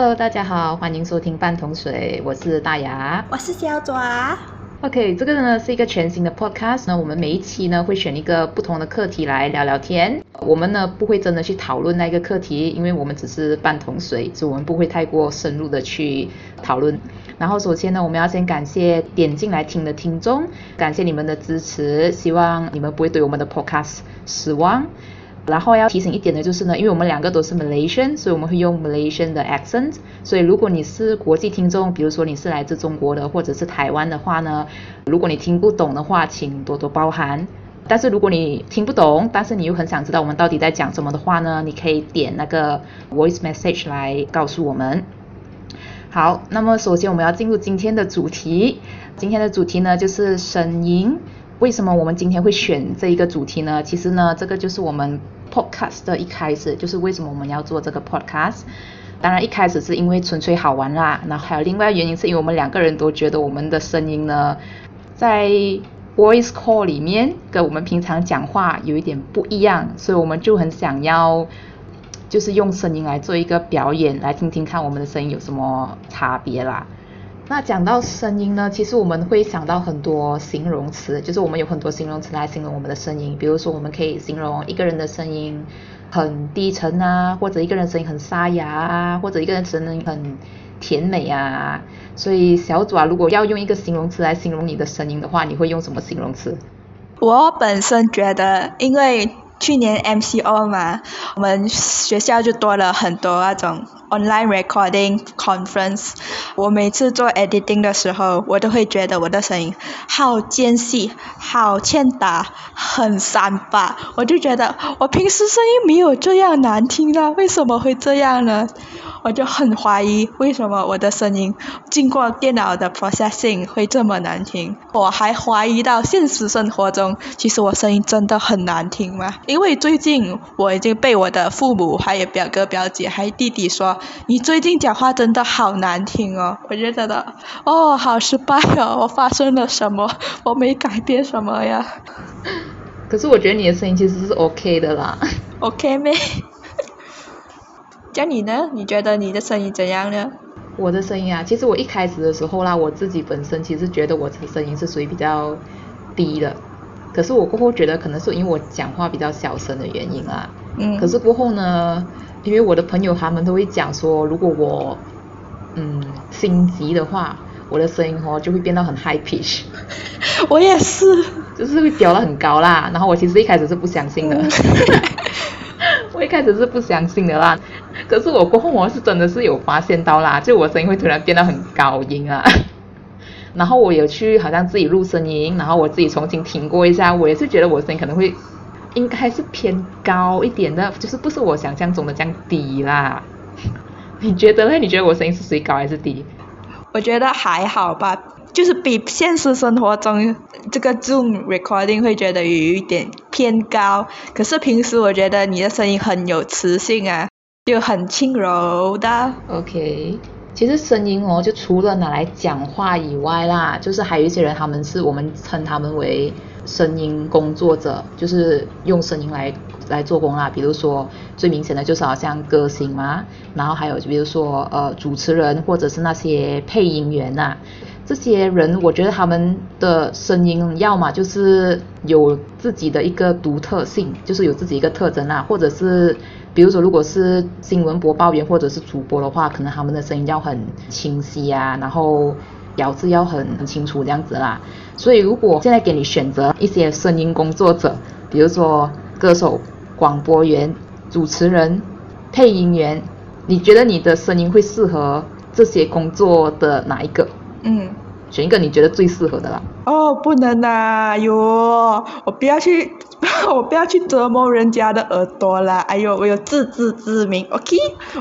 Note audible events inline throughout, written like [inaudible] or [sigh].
Hello，大家好，欢迎收听半桶水，我是大牙，我是小爪。OK，这个呢是一个全新的 podcast，那我们每一期呢会选一个不同的课题来聊聊天。我们呢不会真的去讨论那个课题，因为我们只是半桶水，所以我们不会太过深入的去讨论。然后首先呢，我们要先感谢点进来听的听众，感谢你们的支持，希望你们不会对我们的 podcast 失望。然后要提醒一点的就是呢，因为我们两个都是 Malaysian，所以我们会用 Malaysian 的 accent。所以如果你是国际听众，比如说你是来自中国的或者是台湾的话呢，如果你听不懂的话，请多多包涵。但是如果你听不懂，但是你又很想知道我们到底在讲什么的话呢，你可以点那个 voice message 来告诉我们。好，那么首先我们要进入今天的主题。今天的主题呢就是声音。为什么我们今天会选这一个主题呢？其实呢，这个就是我们 podcast 的一开始，就是为什么我们要做这个 podcast。当然一开始是因为纯粹好玩啦，然后还有另外原因是因为我们两个人都觉得我们的声音呢，在 voice call 里面跟我们平常讲话有一点不一样，所以我们就很想要，就是用声音来做一个表演，来听听看我们的声音有什么差别啦。那讲到声音呢，其实我们会想到很多形容词，就是我们有很多形容词来形容我们的声音。比如说，我们可以形容一个人的声音很低沉啊，或者一个人声音很沙哑啊，或者一个人声音很甜美啊。所以，小爪如果要用一个形容词来形容你的声音的话，你会用什么形容词？我本身觉得，因为去年 MCO 嘛，我们学校就多了很多那种 online recording conference。我每次做 editing 的时候，我都会觉得我的声音好尖细、好欠打、很三八。我就觉得我平时声音没有这样难听啊，为什么会这样呢？我就很怀疑为什么我的声音经过电脑的 processing 会这么难听。我还怀疑到现实生活中，其实我声音真的很难听吗？因为最近我已经被我的父母、还有表哥、表姐、还有弟弟说，你最近讲话真的好难听哦。我就觉得的，哦，好失败哦，[laughs] 我发生了什么？[laughs] 我没改变什么呀。可是我觉得你的声音其实是 OK 的啦。[laughs] OK 咩？叫你呢？你觉得你的声音怎样呢？我的声音啊，其实我一开始的时候啦，我自己本身其实觉得我的声音是属于比较低的。可是我过后觉得可能是因为我讲话比较小声的原因啊。嗯。可是过后呢，因为我的朋友他们都会讲说，如果我嗯心急的话，我的声音哦就会变到很 high pitch。[laughs] 我也是。就是会飙到很高啦。然后我其实一开始是不相信的。[laughs] 我一开始是不相信的啦。可是我过后我是真的是有发现到啦，就我声音会突然变得很高音啊。[laughs] 然后我有去好像自己录声音，然后我自己重新听过一下，我也是觉得我声音可能会应该是偏高一点的，就是不是我想象中的这样低啦。你觉得呢？你觉得我声音是属于高还是低？我觉得还好吧，就是比现实生活中这个 Zoom recording 会觉得有一点偏高。可是平时我觉得你的声音很有磁性啊，就很轻柔的。OK。其实声音哦，就除了拿来讲话以外啦，就是还有一些人，他们是我们称他们为声音工作者，就是用声音来来做工啦。比如说最明显的就是好像歌星嘛，然后还有比如说呃主持人或者是那些配音员呐，这些人我觉得他们的声音要么就是有自己的一个独特性，就是有自己一个特征啊，或者是。比如说，如果是新闻播报员或者是主播的话，可能他们的声音要很清晰啊，然后咬字要很很清楚这样子啦。所以，如果现在给你选择一些声音工作者，比如说歌手、广播员、主持人、配音员，你觉得你的声音会适合这些工作的哪一个？嗯。选一个你觉得最适合的啦。哦，不能呐，哟，我不要去，[laughs] 我不要去折磨人家的耳朵啦。哎呦，我有自知之明，OK，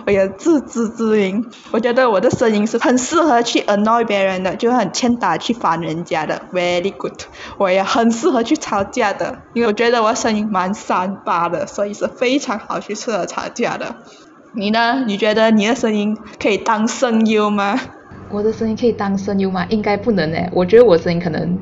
我有自知之明。我觉得我的声音是很适合去 annoy 别人的，就很欠打去烦人家的，very good。我也很适合去吵架的，因为我觉得我声音蛮三八的，所以是非常好去适合吵架的。你呢？你觉得你的声音可以当声优吗？我的声音可以当声优吗？应该不能诶。我觉得我声音可能，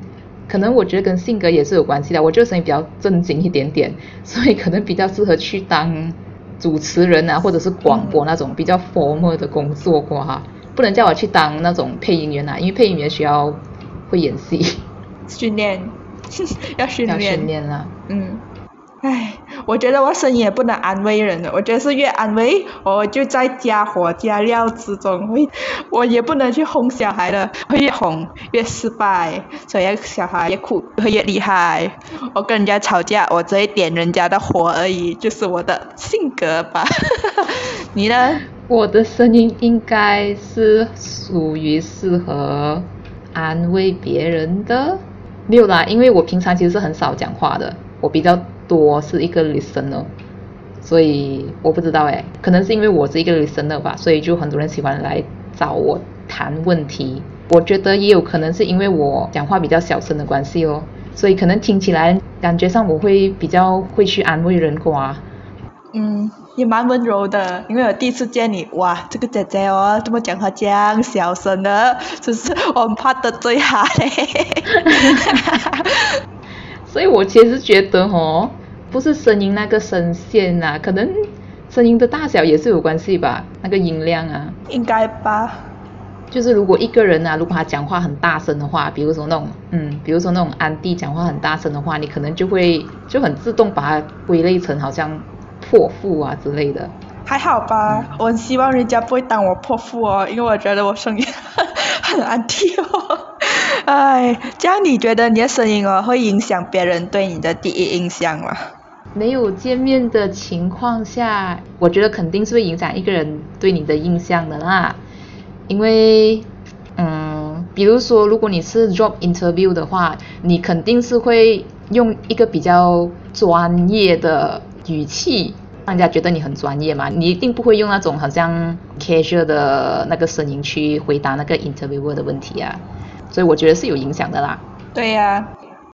可能我觉得跟性格也是有关系的。我这个声音比较正经一点点，所以可能比较适合去当主持人啊，或者是广播那种比较 formal 的工作过哈，不能叫我去当那种配音员啊，因为配音员需 [laughs] 要会演戏，训练，要训练要练，训练啦。嗯，唉，我觉得我声音也不能安慰人的，我觉得是越安慰，我就在加火加料之中，会，我也不能去哄小孩的，会越哄越失败，所以小孩越哭会越厉害。我跟人家吵架，我只会点人家的火而已，就是我的性格吧。[laughs] [laughs] 你呢？我的声音应该是属于适合安慰别人的，没有啦，因为我平常其实是很少讲话的，我比较多是一个 listener，所以我不知道诶，可能是因为我是一个 listener 吧，所以就很多人喜欢来找我谈问题。我觉得也有可能是因为我讲话比较小声的关系哦，所以可能听起来感觉上我会比较会去安慰人瓜。嗯，也蛮温柔的，因为我第一次见你，哇，这个姐姐哦，怎么讲话这样小声的，就是我很怕得罪她嘞。[laughs] 所以我其实觉得哦，不是声音那个声线呐、可能声音的大小也是有关系吧，那个音量啊。应该吧。就是如果一个人啊，如果他讲话很大声的话，比如说那种，嗯，比如说那种安迪讲话很大声的话，你可能就会就很自动把它归类成好像泼妇啊之类的。还好吧，我很希望人家不会当我泼妇哦，因为我觉得我声音 [laughs] 很安迪哦。哎，这样你觉得你的声音哦会影响别人对你的第一印象吗？没有见面的情况下，我觉得肯定是会影响一个人对你的印象的啦。因为，嗯，比如说，如果你是 job interview 的话，你肯定是会用一个比较专业的语气，让人家觉得你很专业嘛。你一定不会用那种好像 casual 的那个声音去回答那个 interviewer 的问题啊。所以我觉得是有影响的啦。对呀、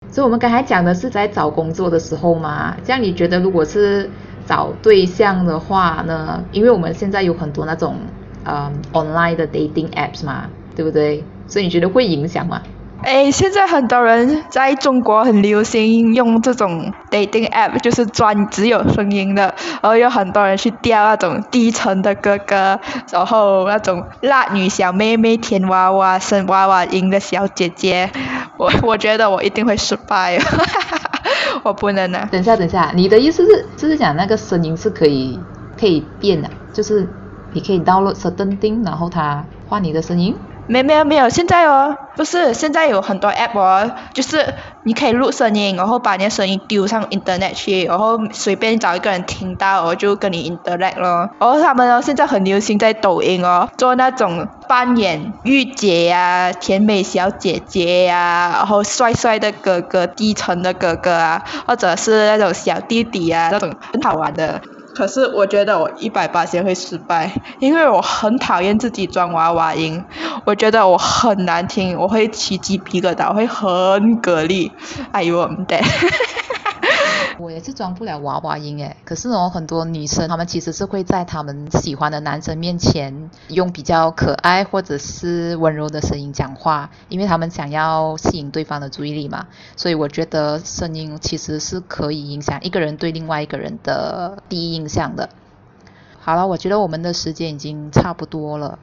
所以我们刚才讲的是在找工作的时候嘛，这样你觉得如果是找对象的话呢？因为我们现在有很多那种嗯 online 的 dating apps 嘛，对不对？所以你觉得会影响吗？哎，现在很多人在中国很流行用这种 dating app，就是专只有声音的，然后有很多人去钓那种低沉的哥哥，然后那种辣女小妹妹、甜娃娃、生娃娃音的小姐姐，我我觉得我一定会失败，[laughs] 我不能啊。等一下，等一下，你的意思是就是讲那个声音是可以可以变的，就是你可以 download certain thing，然后它换你的声音。没没有没有，现在哦，不是现在有很多 app 哦，就是你可以录声音，然后把你的声音丢上 internet 去，然后随便找一个人听到，我就跟你 interact 咯。然后他们哦，现在很流行在抖音哦，做那种扮演御姐呀、甜美小姐姐呀、然后帅帅的哥哥、低沉的哥哥啊，或者是那种小弟弟啊，那种很好玩的。可是我觉得我一百八千会失败，因为我很讨厌自己装娃娃音，我觉得我很难听，我会起鸡皮疙瘩，我会很蛤蜊，哎呦我们得。我也是装不了娃娃音诶，可是哦，很多女生她们其实是会在她们喜欢的男生面前用比较可爱或者是温柔的声音讲话，因为她们想要吸引对方的注意力嘛。所以我觉得声音其实是可以影响一个人对另外一个人的第一印象的。好了，我觉得我们的时间已经差不多了。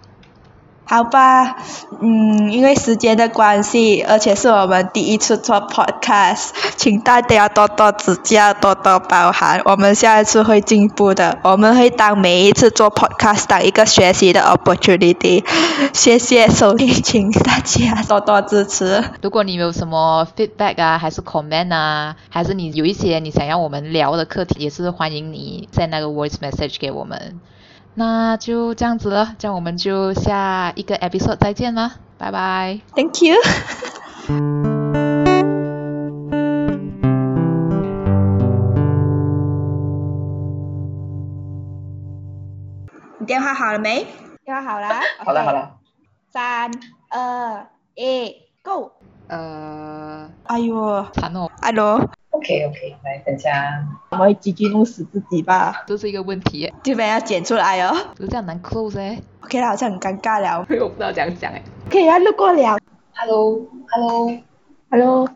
好吧，嗯，因为时间的关系，而且是我们第一次做 podcast，请大家多多指教，多多包涵，我们下一次会进步的，我们会当每一次做 podcast 当一个学习的 opportunity。谢谢收听，请大家多多支持。如果你有什么 feedback 啊，还是 comment 啊，还是你有一些你想要我们聊的课题，也是欢迎你在那个 voice message 给我们。那就这样子了，这样我们就下一个 episode 再见了，拜拜。Thank you。[laughs] 你电话好了没？电话好了。好了好了。三二一，Go！呃，哎呦惨哦，，Hello，OK OK，来大家。我们会继续弄死自己吧？这是一个问题耶，这边要剪出来哦。这样难 close 哎，OK 啦，好像很尴尬了。[laughs] 我不知道怎样讲哎。可以啊，路过了。Hello Hello。Hello。